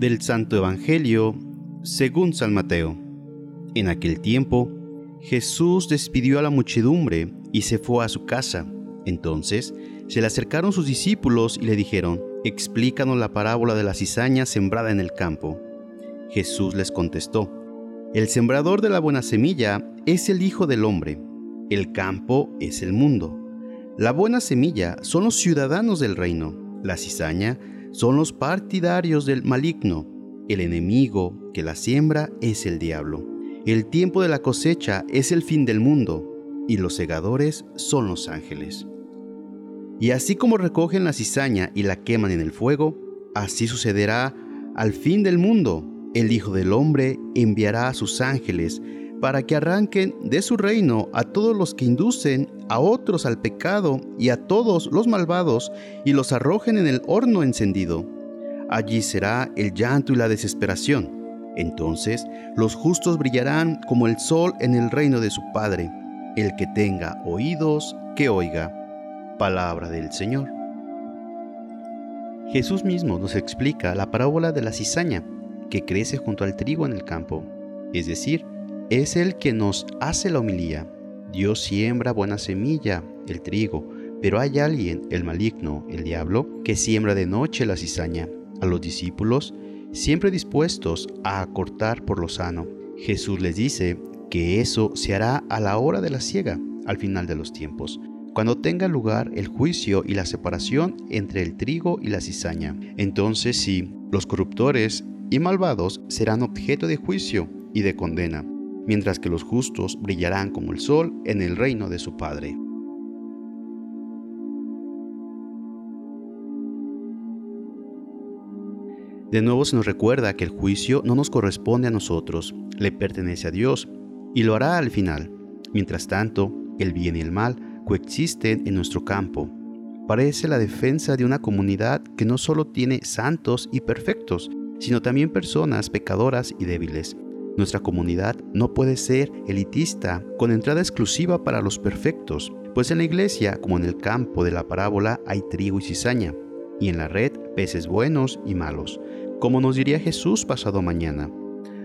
Del Santo Evangelio según San Mateo. En aquel tiempo, Jesús despidió a la muchedumbre y se fue a su casa. Entonces se le acercaron sus discípulos y le dijeron, Explícanos la parábola de la cizaña sembrada en el campo. Jesús les contestó, El sembrador de la buena semilla es el Hijo del Hombre, el campo es el mundo. La buena semilla son los ciudadanos del reino, la cizaña son los partidarios del maligno, el enemigo que la siembra es el diablo. El tiempo de la cosecha es el fin del mundo, y los segadores son los ángeles. Y así como recogen la cizaña y la queman en el fuego, así sucederá al fin del mundo. El Hijo del Hombre enviará a sus ángeles para que arranquen de su reino a todos los que inducen a otros al pecado y a todos los malvados y los arrojen en el horno encendido. Allí será el llanto y la desesperación. Entonces los justos brillarán como el sol en el reino de su Padre. El que tenga oídos, que oiga. Palabra del Señor. Jesús mismo nos explica la parábola de la cizaña que crece junto al trigo en el campo, es decir, es el que nos hace la homilía. Dios siembra buena semilla, el trigo, pero hay alguien, el maligno, el diablo, que siembra de noche la cizaña. A los discípulos, siempre dispuestos a acortar por lo sano, Jesús les dice que eso se hará a la hora de la siega, al final de los tiempos, cuando tenga lugar el juicio y la separación entre el trigo y la cizaña. Entonces sí, los corruptores y malvados serán objeto de juicio y de condena, mientras que los justos brillarán como el sol en el reino de su Padre. De nuevo se nos recuerda que el juicio no nos corresponde a nosotros, le pertenece a Dios, y lo hará al final. Mientras tanto, el bien y el mal coexisten en nuestro campo. Parece la defensa de una comunidad que no solo tiene santos y perfectos, sino también personas pecadoras y débiles. Nuestra comunidad no puede ser elitista con entrada exclusiva para los perfectos, pues en la iglesia, como en el campo de la parábola, hay trigo y cizaña, y en la red peces buenos y malos, como nos diría Jesús pasado mañana.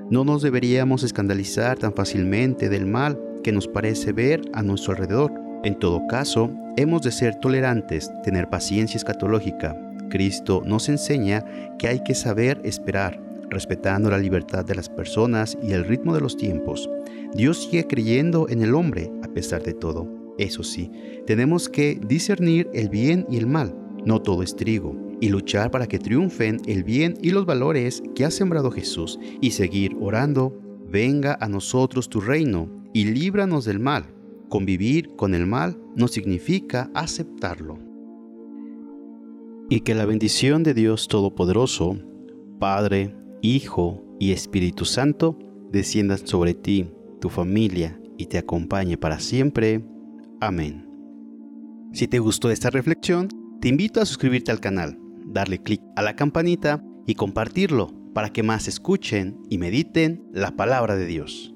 No nos deberíamos escandalizar tan fácilmente del mal que nos parece ver a nuestro alrededor. En todo caso, hemos de ser tolerantes, tener paciencia escatológica. Cristo nos enseña que hay que saber esperar, respetando la libertad de las personas y el ritmo de los tiempos. Dios sigue creyendo en el hombre a pesar de todo. Eso sí, tenemos que discernir el bien y el mal. No todo es trigo. Y luchar para que triunfen el bien y los valores que ha sembrado Jesús. Y seguir orando, venga a nosotros tu reino y líbranos del mal. Convivir con el mal no significa aceptarlo. Y que la bendición de Dios Todopoderoso, Padre, Hijo y Espíritu Santo desciendan sobre ti, tu familia y te acompañe para siempre. Amén. Si te gustó esta reflexión, te invito a suscribirte al canal, darle clic a la campanita y compartirlo para que más escuchen y mediten la palabra de Dios.